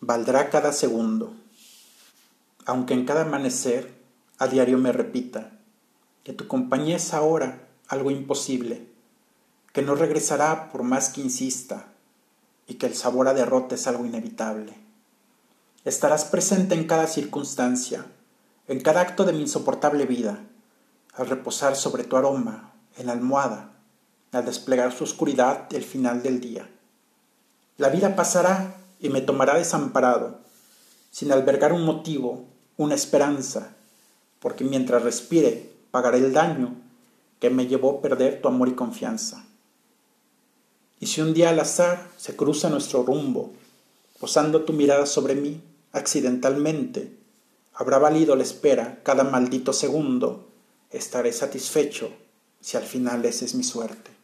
valdrá cada segundo, aunque en cada amanecer a diario me repita que tu compañía es ahora algo imposible, que no regresará por más que insista y que el sabor a derrota es algo inevitable. Estarás presente en cada circunstancia, en cada acto de mi insoportable vida, al reposar sobre tu aroma en la almohada, al desplegar su oscuridad el final del día. La vida pasará y me tomará desamparado, sin albergar un motivo, una esperanza, porque mientras respire pagaré el daño que me llevó a perder tu amor y confianza. Y si un día al azar se cruza nuestro rumbo, posando tu mirada sobre mí accidentalmente, habrá valido la espera cada maldito segundo, estaré satisfecho si al final esa es mi suerte.